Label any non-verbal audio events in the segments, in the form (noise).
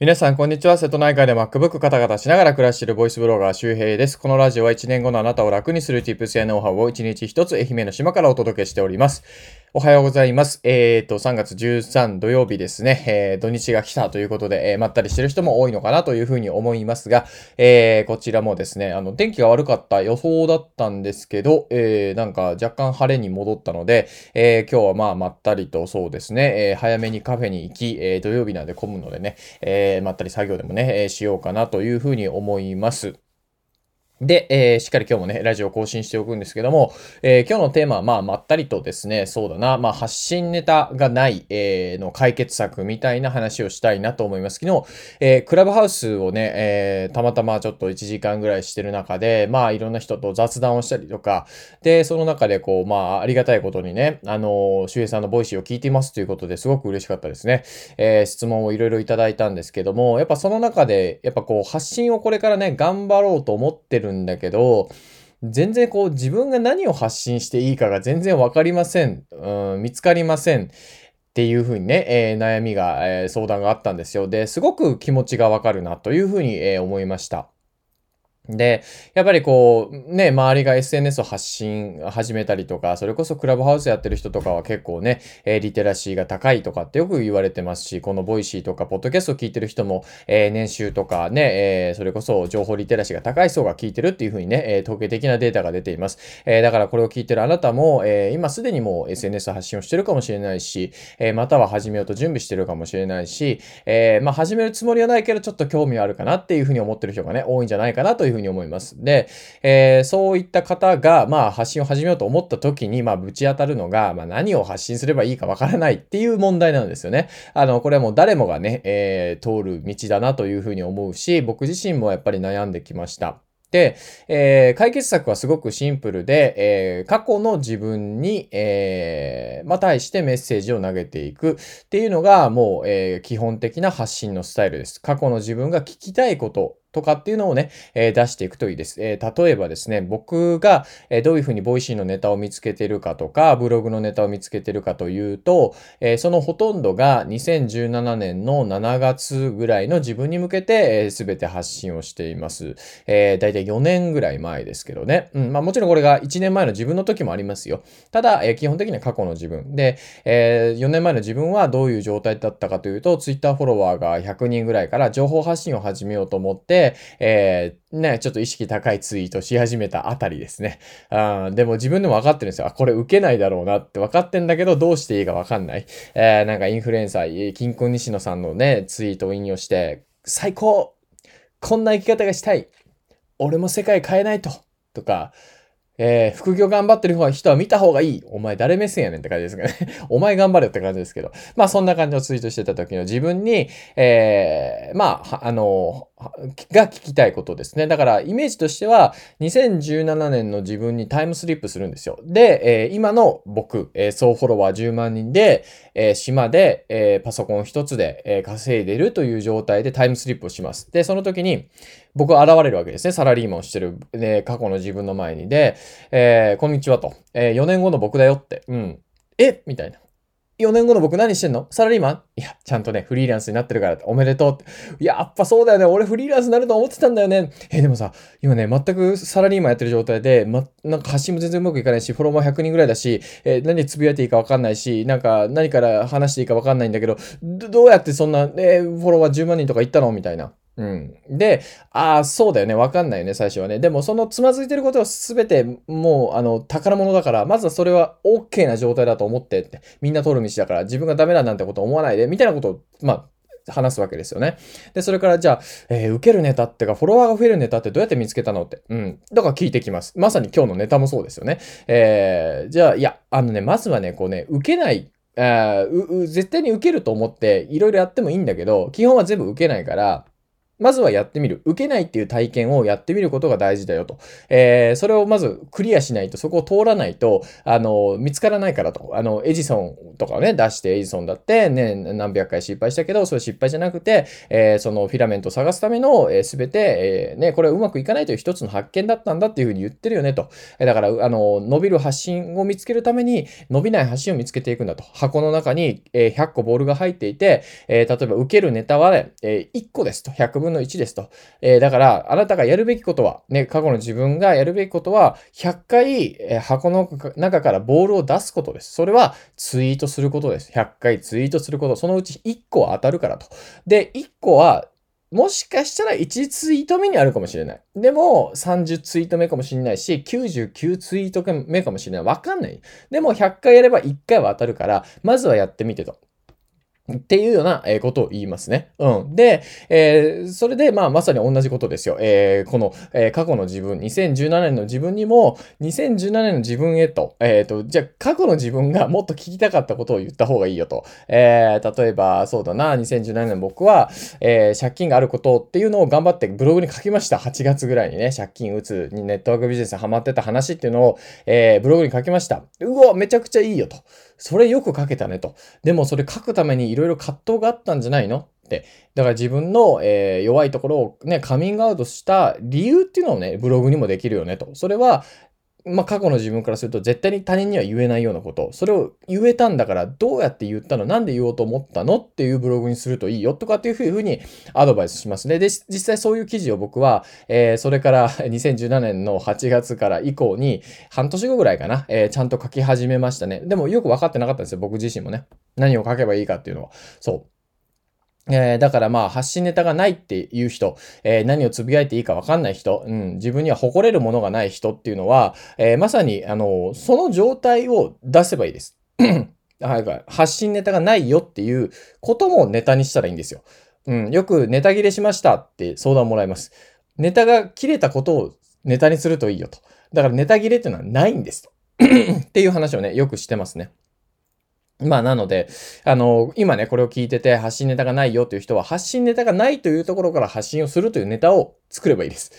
皆さん、こんにちは。瀬戸内海で MacBook カタカタしながら暮らしているボイスブロガー周平です。このラジオは1年後のあなたを楽にする Tips やノウハウを1日1つ愛媛の島からお届けしております。おはようございます。えっ、ー、と、3月13土曜日ですね。えー、土日が来たということで、えー、まったりしてる人も多いのかなというふうに思いますが、え、こちらもですね、あの、天気が悪かった予想だったんですけど、え、なんか若干晴れに戻ったので、え、今日はまあ、まったりとそうですね、え、早めにカフェに行き、え、土曜日なんで混むのでね、え、まったり作業でもね、え、しようかなというふうに思います。で、えー、しっかり今日もね、ラジオ更新しておくんですけども、えー、今日のテーマは、まあ、まったりとですね、そうだな、まあ、発信ネタがない、えー、の解決策みたいな話をしたいなと思います。昨日、えー、クラブハウスをね、えー、たまたまちょっと1時間ぐらいしてる中で、まあ、いろんな人と雑談をしたりとか、で、その中で、こう、まあ、ありがたいことにね、あの、周平さんのボイシーを聞いていますということですごく嬉しかったですね。えー、質問をいろいろいただいたんですけども、やっぱその中で、やっぱこう、発信をこれからね、頑張ろうと思ってるんだけど、全然こう自分が何を発信していいかが全然わかりません。うん、見つかりません。っていうふうにね、えー、悩みが、えー、相談があったんですよ。で、すごく気持ちがわかるなというふうに、えー、思いました。で、やっぱりこう、ね、周りが SNS を発信始めたりとか、それこそクラブハウスやってる人とかは結構ね、えー、リテラシーが高いとかってよく言われてますし、このボイシーとか、ポッドキャストを聞いてる人も、えー、年収とかね、えー、それこそ情報リテラシーが高い層が聞いてるっていうふうにね、え統計的なデータが出ています。えだからこれを聞いてるあなたも、え今すでにもう SNS 発信をしてるかもしれないし、えまたは始めようと準備してるかもしれないし、えまあ始めるつもりはないけど、ちょっと興味はあるかなっていうふうに思ってる人がね、多いんじゃないかなというふうに思います。で、えー、そういった方が、まあ、発信を始めようと思った時に、まあ、ぶち当たるのが、まあ、何を発信すればいいかわからないっていう問題なんですよね。あの、これはもう誰もがね、えー、通る道だなというふうに思うし、僕自身もやっぱり悩んできました。で、えー、解決策はすごくシンプルで、えー、過去の自分に、えー、まあ、対してメッセージを投げていくっていうのが、もう、え、基本的な発信のスタイルです。過去の自分が聞きたいこととかっていうのをね、えー、出していくといいです。えー、例えばですね、僕が、えー、どういうふうにボイシーのネタを見つけてるかとか、ブログのネタを見つけてるかというと、えそのほとんどが2017年の7月ぐらいの自分に向けて、す、え、べ、て発信をしています。えー、だいたい4年ぐらい前ですけどね。うん、まあもちろんこれが1年前の自分の時もありますよ。ただ、え基本的には過去の自分。で、え4年前の自分はどういう状態だったかというと、Twitter フォロワーが100人ぐらいから情報発信を始めようと思って、えー、ね、ちょっと意識高いツイートし始めたあたりですね。あでも自分でも分かってるんですよ。あ、これ受けないだろうなって分かってんだけど、どうしていいか分かんない。えー、なんかインフルエンサー、金婚西野さんのね、ツイートを引用して、最高こんな生き方がしたい俺も世界変えないととか、えー、副業頑張ってる人は見た方がいい。お前誰目線やねんって感じですかね。(laughs) お前頑張れって感じですけど。まあそんな感じのツイートしてた時の自分に、えー、まあ、あの、が聞きたいことですね。だからイメージとしては2017年の自分にタイムスリップするんですよ。で、えー、今の僕、えー、総フォロワー10万人で、えー、島で、えー、パソコン一つで、えー、稼いでるという状態でタイムスリップをします。で、その時に僕は現れるわけですね。サラリーマンをしてる、ね、過去の自分の前にで、えー、こんにちはと、えー、4年後の僕だよって、うん。え？みたいな。4年後の僕何してんの？サラリーマン？いや、ちゃんとね、フリーランスになってるからおめでとうって。や、っぱそうだよね。俺フリーランスになると思ってたんだよね。えでもさ、今ね、全くサラリーマンやってる状態で、ま、なんか発信も全然うまくいかないし、フォロワー100人ぐらいだし、えー、何つぶやいていいかわかんないし、なんか何から話していいかわかんないんだけど、どうやってそんな、えー、フォロワー10万人とかいったの？みたいな。うん。で、ああ、そうだよね。わかんないよね、最初はね。でも、そのつまずいてることは全てもう、あの、宝物だから、まずはそれは OK な状態だと思ってって、みんな通る道だから、自分がダメだなんてこと思わないで、みたいなことを、まあ、話すわけですよね。で、それからじゃあ、えー、受けるネタってか、フォロワーが増えるネタってどうやって見つけたの？って。うん。だから聞いてきます。まさに今日のネタもそうですよね。えー、じゃあ、いや、あのね、まずはね、こうね、受けないあう絶対に受けると思っていろいろやってもいいんだけど、基本は全部受けないから、まずはやってみる。受けないっていう体験をやってみることが大事だよと。えー、それをまずクリアしないと、そこを通らないと、あの、見つからないからと。あの、エジソンとかをね、出して、エジソンだってね、何百回失敗したけど、それ失敗じゃなくて、えー、そのフィラメントを探すための、えー、全て、えー、ね、これうまくいかないという一つの発見だったんだっていうふうに言ってるよねと。えだから、あの、伸びる発信を見つけるために、伸びない発信を見つけていくんだと。箱の中に、えー、100個ボールが入っていて、え、例えば受けるネタは、ね、えー、1個ですと。100分の1ですと。えー、だから、あなたがやるべきことは、ね、過去の自分がやるべきことは、100回、え、箱の中からボールを出すことです。それはツイートすることです。100回ツイートすること。そのうち1個は当たるからと。で、1個は、もしかしたら1ツイート目にあるかもしれない。でも、30ツイート目かもしれないし、99ツイート目かもしれない。わかんない。でも、100回やれば1回は当たるから、まずはやってみてと。っていうようなことを言いますね。うん。で、えー、それで、まあ、まさに同じことですよ。えー、この、えー、過去の自分、2017年の自分にも、2017年の自分へと、えっ、と、じゃあ、過去の自分が (laughs) もっと聞きたかったことを言った方がいいよと。え例えば、そうだな、2017年僕は、え借金があることっていうのを頑張ってブログに書きました。8月ぐらいにね、借金打つにネットワークビジネスハマってた話っていうのを、えブログに書きました。うわ、めちゃくちゃいいよと。それよく書けたねと。でもそれ書くためにいろいろ葛藤があったんじゃないのって。だから自分の、えー、弱いところをね、カミングアウトした理由っていうのをね、ブログにもできるよねと。それは、まあ、過去の自分からすると絶対に他人には言えないようなこと。それを言えたんだからどうやって言ったの？なんで言おうと思ったの？っていうブログにするといいよとかっていうふうにアドバイスしますね。で、実際そういう記事を僕は、えー、それから (laughs) 2017年の8月から以降に半年後ぐらいかな、えー、ちゃんと書き始めましたね。でもよく分かってなかったんですよ。僕自身もね。何を書けばいいかっていうのは。そう。えー、だからまあ発信ネタがないっていう人、えー、何をつぶやいていいかわかんない人、うん、自分には誇れるものがない人っていうのは、えー、まさに、あの、その状態を出せばいいです。(clears throat) 発信ネタがないよっていうこともネタにしたらいいんですよ。うん、よくネタ切れしましたって相談もらいます。ネタが切れたことをネタにするといいよと。だからネタ切れっていうのはないんですと。(clears throat) っていう話をね、よくしてますね。まあ、なので、あの、今ね、これを聞いてて発信ネタがないよという人は、発信ネタがないというところから発信をするというネタを作ればいいです。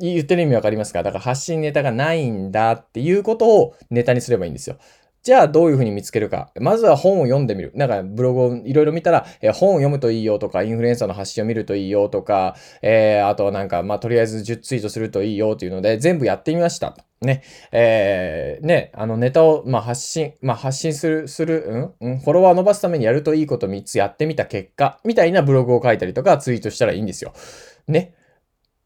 言ってる意味わかりますか？だから発信ネタがないんだっていうことをネタにすればいいんですよ。じゃあどういうふうに見つけるか。まずは本を読んでみる。なんかブログをいろいろ見たら、え本を読むといいよとか、インフルエンサーの発信を見るといいよとか、えー、あとなんか、まあとりあえず10ツイートするといいよというので、全部やってみました。ね。えー、ね、あのネタを、まあ、発信、まあ、発信する、する、うん、うん、フォロワー伸ばすためにやるといいこと3つやってみた結果、みたいなブログを書いたりとかツイートしたらいいんですよ。ね。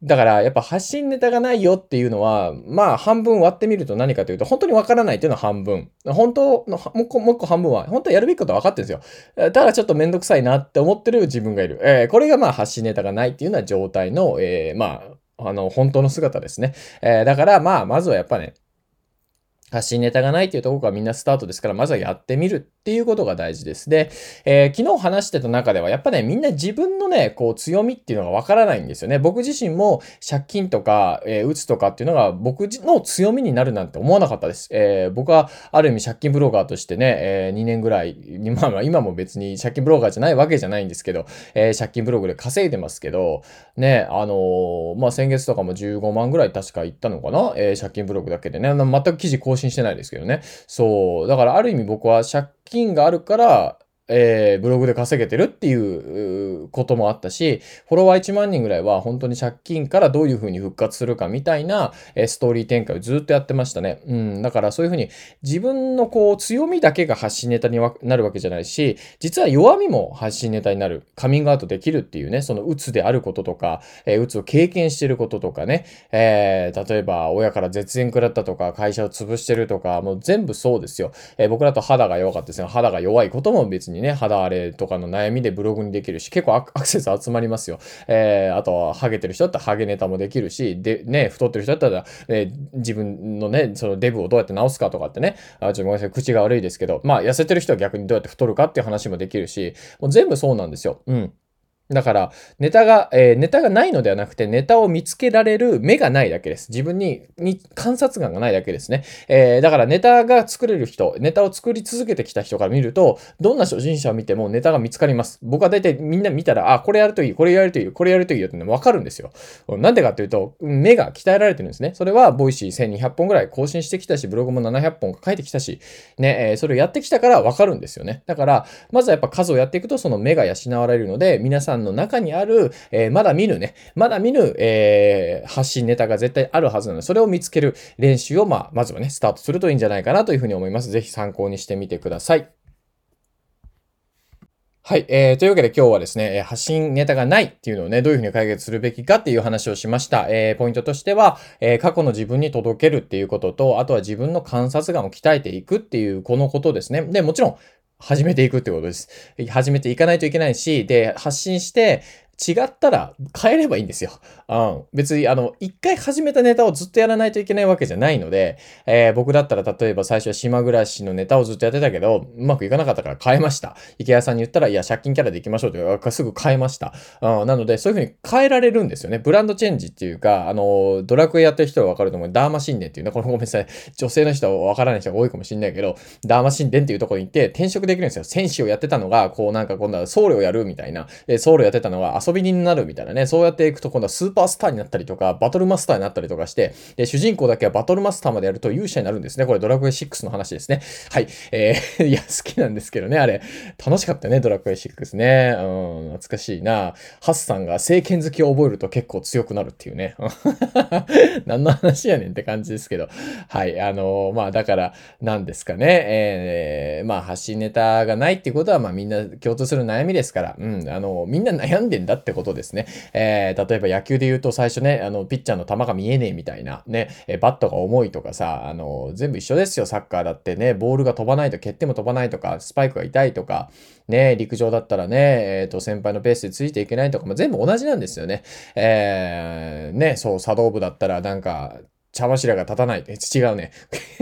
だから、やっぱ発信ネタがないよっていうのは、まあ、半分割ってみると何かというと、本当にわからないっていうのは半分。本当の、もう一個、半分は、本当はやるべきことは分かってるんですよ。ただちょっとめんどくさいなって思ってる自分がいる。えー、これがまあ、発信ネタがないっていうような状態の、えー、まあ、あの、本当の姿ですね。えー、だから、まあ、まずはやっぱね、発信ネタがないっていうところからみんなスタートですから、まずはやってみるっていうことが大事です。で、えー、昨日話してた中では、やっぱね、みんな自分のね、こう、強みっていうのがわからないんですよね。僕自身も借金とか、えー、打つとかっていうのが僕の強みになるなんて思わなかったです。えー、僕はある意味借金ブロガーとしてね、え、2年ぐらい、まあ今も別に借金ブロガーじゃないわけじゃないんですけど、え、借金ブログで稼いでますけど、ね、あの、まあ先月とかも15万ぐらい確か行ったのかな、え、借金ブログだけでね、全く記事更新してないですけどね。そう。だからある意味僕は借金があるから、えー、ブログで稼げてるっていうこともあったし、フォロワー1万人ぐらいは本当に借金からどういう風に復活するかみたいな、えー、ストーリー展開をずっとやってましたね。うん。だからそういう風に自分のこう強みだけが発信ネタになるわけじゃないし、実は弱みも発信ネタになる。カミングアウトできるっていうね、その鬱であることとか、えー、鬱を経験してることとかね、えー、例えば親から絶縁食らったとか、会社を潰してるとか、もう全部そうですよ。えー、僕だと肌が弱かったですね。肌が弱いことも別ににね、肌荒れとかの悩みでブログにできるし、結構アク (laughs) セス集まりますよ。えー、あとは、ハゲてる人だったらハゲネタもできるし、で、ね、太ってる人だったら、えー、自分のね、そのデブをどうやって治すかとかってね、あ、ちょっとごめんなさい、口が悪いですけど、まあ、痩せてる人は逆にどうやって太るかっていう話もできるし、もう全部そうなんですよ。うん。だから、ネタが、えー、ネタがないのではなくて、ネタを見つけられる目がないだけです。自分に、に観察眼がないだけですね。えー、だからネタが作れる人、ネタを作り続けてきた人から見ると、どんな初心者を見てもネタが見つかります。僕は大体みんな見たら、あ、これやるといい、これやるといい、これやるといいよってわかるんですよ。なんでかっていうと、目が鍛えられてるんですね。それは、ボイシー1200本ぐらい更新してきたし、ブログも700本書いてきたし、ね、えー、それをやってきたからわかるんですよね。だから、まずはやっぱ数をやっていくと、その目が養われるので、皆さんの中にあるる、えー、まだ見ぬね、まだ見ぬ、えー、発信ネタが絶対あるはずなので、それを見つける練習を、まあ、まずはね、スタートするといいんじゃないかなというふうに思います。ぜひ参考にしてみてください。はい。えー、というわけで今日はですね、発信ネタがないっていうのをね、どういうふうに解決するべきかっていう話をしました。えー、ポイントとしては、えー、過去の自分に届けるっていうことと、あとは自分の観察眼を鍛えていくっていう、このことですね。で、もちろん、始めていくってことです。始めていかないといけないし、で、発信して、違ったら変えればいいんですよ。うん。別に、あの、一回始めたネタをずっとやらないといけないわけじゃないので、えー、僕だったら例えば最初は島暮らしのネタをずっとやってたけど、うまくいかなかったから変えました。池谷さんに言ったら、いや、借金キャラで行きましょうって言うかすぐ変えました。うん。なので、そういう風に変えられるんですよね。ブランドチェンジっていうか、あの、ドラクエやってる人はわかると思う。ダーマ神殿っていうね、このごめんなさい。女性の人はわからない人が多いかもしれないけど、ダーマ神殿っていうところに行って転職できるんですよ。戦士をやってたのが、こうなんか今度は僧侶をやるみたいな。で、僧侶やってたのが遊び人になるみたいな。ね、そうやっていくと今度はスーパースターになったりとか、バトルマスターになったりとかして、で、主人公だけはバトルマスターまでやると勇者になるんですね。これドラクエ6の話ですね。はい。えー (laughs) いや、好きなんですけどね、あれ。楽しかったね、ドラクエ6ね。うん、懐かしいな。ハッさんが聖剣好きを覚えると結構強くなるっていうね。(laughs) 何の話やねんって感じですけど。はい。あのー、まあ、だから、なんですかね。えー、まあ、発信ネタがないってことは、まあ、みんな共通する悩みですから、うん、あのー、みんな悩んでんだってことですね。えー、例えば野球で言うと最初ね、あの、ピッチャーの球が見えねえみたいな、ね、えバットが重いとかさ、あの、全部一緒ですよ、サッカーだってね、ボールが飛ばないと、蹴っても飛ばないとか、スパイクが痛いとか、ね、陸上だったらね、えっ、ー、と、先輩のペースでついていけないとか、まあ、全部同じなんですよね。えー、ね、そう、作動部だったらなんか、茶柱が立たない。違うね。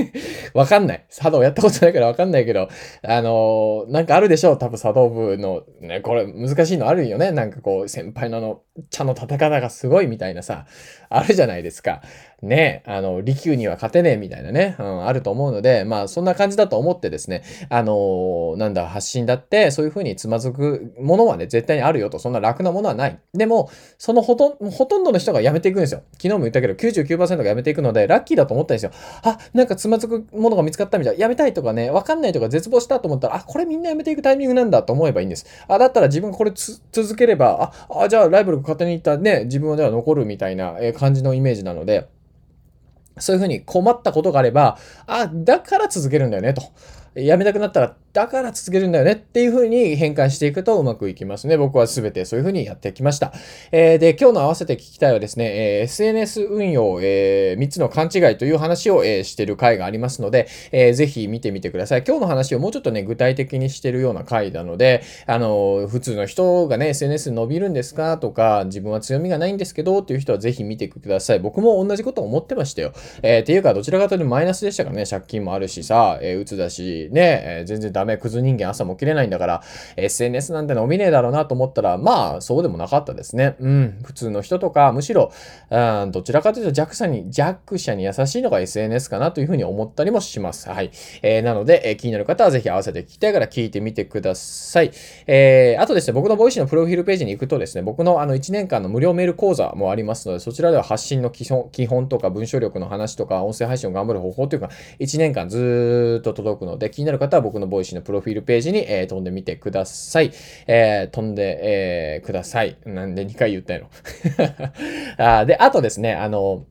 (laughs) わかんない。茶道やったことないからわかんないけど、あのー、なんかあるでしょう。多分茶道部の、ね、これ難しいのあるよね。なんかこう、先輩のあの、茶の立て方がすごいみたいなさ、あるじゃないですか。ね、あの、利休には勝てねえみたいなね、うん、あると思うので、まあ、そんな感じだと思ってですね、あのー、なんだ、発信だって、そういう風につまずくものはね、絶対にあるよと、そんな楽なものはない。でも、そのほとんほとんどの人が辞めていくんですよ。昨日も言ったけど、99%が辞めていくので、ラッキーだと思ったんですよ。あ、なんかつまずくものが見つかったみたい。辞めたいとかね、わかんないとか絶望したと思ったら、あ、これみんな辞めていくタイミングなんだと思えばいいんです。あ、だったら自分これ続ければ、あ、あじゃあライバルが勝手に行ったね、自分はでは残るみたいな感じのイメージなので、そういうふうに困ったことがあれば、あ、だから続けるんだよね、と。やめたくなったら、だから続けるんだよねっていう風に変換していくとうまくいきますね。僕は全てそういう風にやってきました。えー、で、今日の合わせて聞きたいはですね、えー、SNS 運用、えー、3つの勘違いという話を、えー、してる回がありますので、えー、ぜひ見てみてください。今日の話をもうちょっとね、具体的にしてるような回なので、あの、普通の人がね、SNS 伸びるんですか？とか、自分は強みがないんですけどっていう人はぜひ見てください。僕も同じこと思ってましたよ。え、っていうか、どちらかというとマイナスでしたからね、借金もあるしさ、えー、うつだし、ね、え、全然ダメ、メクズ人間朝も起きれないんだから、SNS なんて伸びねえだろうなと思ったら、まあ、そうでもなかったですね。うん、普通の人とか、むしろ、うん、どちらかというと弱者に、弱者に優しいのが SNS かなというふうに思ったりもします。はい。えー、なので、えー、気になる方はぜひ合わせて聞きたいから聞いてみてください。えー、あとですね、僕のボイシーのプロフィールページに行くとですね、僕のあの1年間の無料メール講座もありますので、そちらでは発信の基本基本とか文章力の話とか、音声配信を頑張る方法というか、1年間ずっと届くので、気になる方は僕のボイシーのプロフィールページに、えー、飛んでみてください。えー、飛んで、えー、ください。なんで2回言ったの (laughs) あで、あとですね、あの、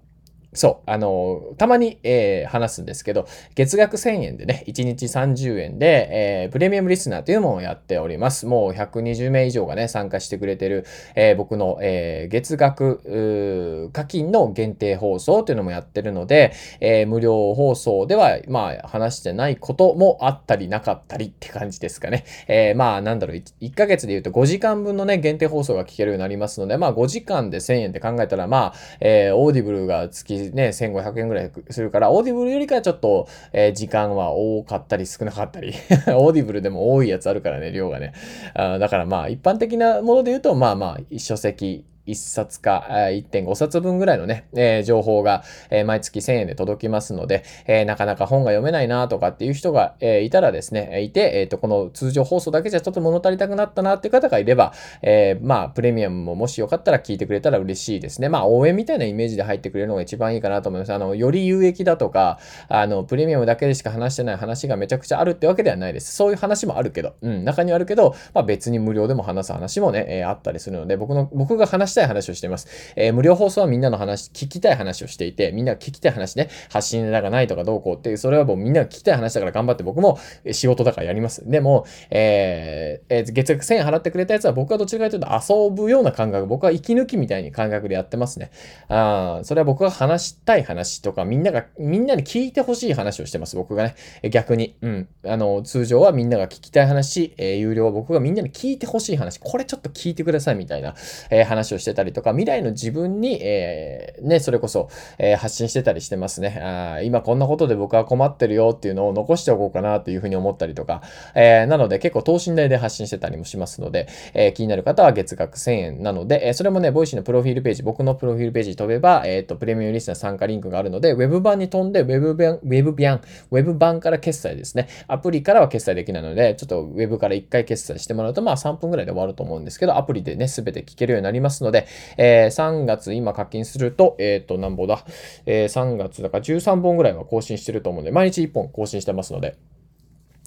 そう、あの、たまに、えー、話すんですけど、月額1000円でね、1日30円で、えー、プレミアムリスナーというのをやっております。もう120名以上がね、参加してくれてる、えー、僕の、え月額課金の限定放送というのもやってるので、え無料放送では、まあ、話してないこともあったりなかったりって感じですかね。えまあ、なんだろう1、1ヶ月で言うと5時間分のね、限定放送が聞けるようになりますので、まあ、5時間で1000円って考えたら、まあ、えオーディブルが月ね、1500円ぐらいするから、オーディブルよりかはちょっと、えー、時間は多かったり少なかったり、(laughs) オーディブルでも多いやつあるからね、量がね。あだからまあ、一般的なもので言うと、まあまあ、書籍、1冊か1.5冊分ぐらいのね、えー、情報が、えー、毎月1000円で届きますので、えー、なかなか本が読めないなとかっていう人が、えいたらですね、いて、えっ、と、この通常放送だけじゃちょっと物足りたくなったなっていう方がいれば、えまあ、プレミアムももしよかったら聞いてくれたら嬉しいですね。まあ、応援みたいなイメージで入ってくれるのが一番いいかなと思います。あの、より有益だとか、あの、プレミアムだけでしか話してない話がめちゃくちゃあるってわけではないです。そういう話もあるけど、うん、中にはあるけど、まあ別に無料でも話す話もね、えあったりするので、僕の、僕が話したい話をしています。えー、無料放送はみんなの話、聞きたい話をしていて、みんなが聞きたい話ね、発信ネタがないとかどうこうっていう、それはもうみんなが聞きたい話だから頑張って僕も仕事だからやります。でも、えー、えー、月額1000円払ってくれたやつは僕はどちらかというと遊ぶような感覚、僕は息抜きみたいに感覚でやってますね。あそれは僕が話したい話とか、みんなが、みんなに聞いてほしい話をしてます、僕がね。逆に。うん。あの、通常はみんなが聞きたい話、えー、有料は僕がみんなに聞いてほしい話、これちょっと聞いてくださいみたいな、えー、話をしてしてたりとか、未来の自分に、えー、ね、それこそ、えー、発信してたりしてますね。あ今こんなことで僕は困ってるよっていうのを残しておこうかなっていうふうに思ったりとか、えー、なので結構等身大で発信してたりもしますので、えー、気になる方は月額1000円なので、えー、それもね、ボイシーのプロフィールページ、僕のプロフィールページに飛べば、えっ、ー、と、プレミアムリスナー参加リンクがあるので、ウェブ版に飛んで、ウェブ版、ウェブ版、ウェブ版から決済ですね。アプリからは決済できないので、ちょっとウェブから1回決済してもらうと、まあ3分ぐらいで終わると思うんですけど、アプリでね、すべて聞けるようになりますので、えー、3月今課金すると、えっ、ー、と、なんぼだ、えー、3月だから13本ぐらいは更新してると思うんで、毎日1本更新してますので、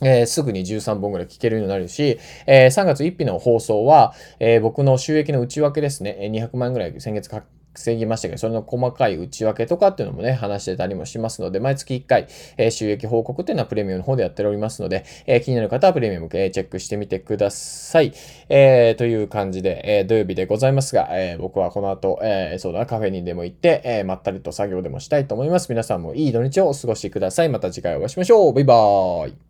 えー、すぐに13本ぐらい聞けるようになるし、えー、3月1日の放送は、えー、僕の収益の内訳ですね、200万ぐらい先月課金防ぎましたけど、それの細かい内訳とかっていうのもね、話してたりもしますので、毎月1回、えー、収益報告っていうのはプレミアムの方でやっておりますので、えー、気になる方はプレミアム、え、チェックしてみてください。え、という感じで、え、土曜日でございますが、え、僕はこの後、えー、そうだな、カフェにでも行って、え、まったりと作業でもしたいと思います。皆さんもいい土日をお過ごしください。また次回お会いしましょう。バイバーイ。